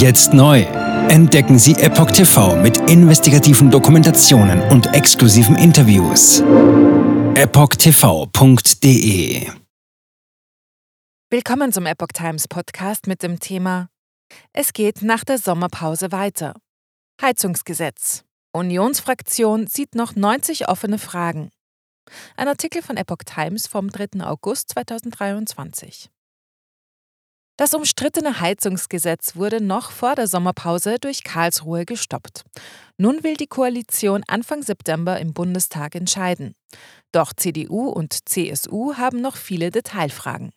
Jetzt neu. Entdecken Sie Epoch TV mit investigativen Dokumentationen und exklusiven Interviews. EpochTV.de Willkommen zum Epoch Times Podcast mit dem Thema Es geht nach der Sommerpause weiter. Heizungsgesetz. Unionsfraktion sieht noch 90 offene Fragen. Ein Artikel von Epoch Times vom 3. August 2023. Das umstrittene Heizungsgesetz wurde noch vor der Sommerpause durch Karlsruhe gestoppt. Nun will die Koalition Anfang September im Bundestag entscheiden. Doch CDU und CSU haben noch viele Detailfragen.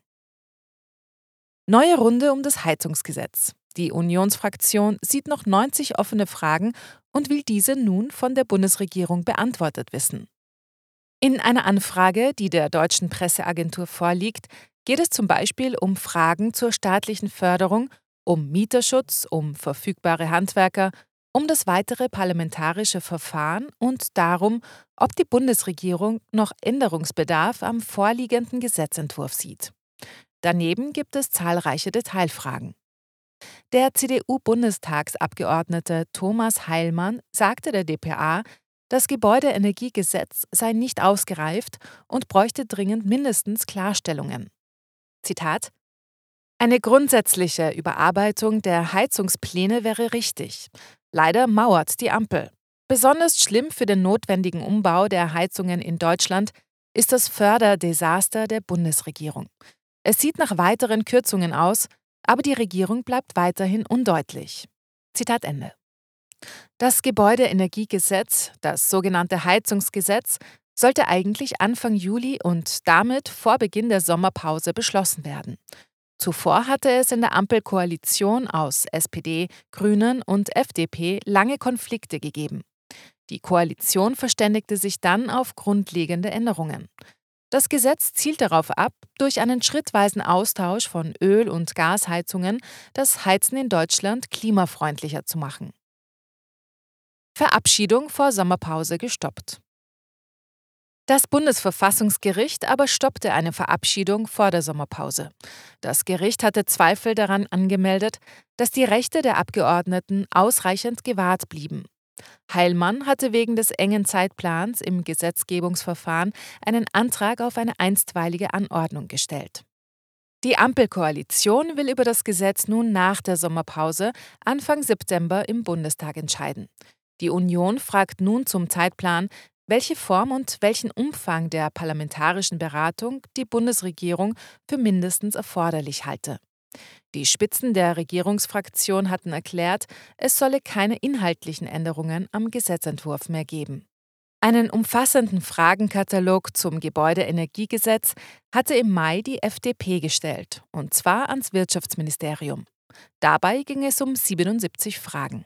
Neue Runde um das Heizungsgesetz. Die Unionsfraktion sieht noch 90 offene Fragen und will diese nun von der Bundesregierung beantwortet wissen. In einer Anfrage, die der deutschen Presseagentur vorliegt, geht es zum Beispiel um Fragen zur staatlichen Förderung, um Mieterschutz, um verfügbare Handwerker, um das weitere parlamentarische Verfahren und darum, ob die Bundesregierung noch Änderungsbedarf am vorliegenden Gesetzentwurf sieht. Daneben gibt es zahlreiche Detailfragen. Der CDU-Bundestagsabgeordnete Thomas Heilmann sagte der DPA, das Gebäudeenergiegesetz sei nicht ausgereift und bräuchte dringend mindestens Klarstellungen. Zitat Eine grundsätzliche Überarbeitung der Heizungspläne wäre richtig. Leider mauert die Ampel. Besonders schlimm für den notwendigen Umbau der Heizungen in Deutschland ist das Förderdesaster der Bundesregierung. Es sieht nach weiteren Kürzungen aus, aber die Regierung bleibt weiterhin undeutlich. Zitat Ende. Das Gebäudeenergiegesetz, das sogenannte Heizungsgesetz, sollte eigentlich Anfang Juli und damit vor Beginn der Sommerpause beschlossen werden. Zuvor hatte es in der Ampelkoalition aus SPD, Grünen und FDP lange Konflikte gegeben. Die Koalition verständigte sich dann auf grundlegende Änderungen. Das Gesetz zielt darauf ab, durch einen schrittweisen Austausch von Öl- und Gasheizungen das Heizen in Deutschland klimafreundlicher zu machen. Verabschiedung vor Sommerpause gestoppt. Das Bundesverfassungsgericht aber stoppte eine Verabschiedung vor der Sommerpause. Das Gericht hatte Zweifel daran angemeldet, dass die Rechte der Abgeordneten ausreichend gewahrt blieben. Heilmann hatte wegen des engen Zeitplans im Gesetzgebungsverfahren einen Antrag auf eine einstweilige Anordnung gestellt. Die Ampelkoalition will über das Gesetz nun nach der Sommerpause Anfang September im Bundestag entscheiden. Die Union fragt nun zum Zeitplan, welche Form und welchen Umfang der parlamentarischen Beratung die Bundesregierung für mindestens erforderlich halte. Die Spitzen der Regierungsfraktion hatten erklärt, es solle keine inhaltlichen Änderungen am Gesetzentwurf mehr geben. Einen umfassenden Fragenkatalog zum Gebäudeenergiegesetz hatte im Mai die FDP gestellt, und zwar ans Wirtschaftsministerium. Dabei ging es um 77 Fragen.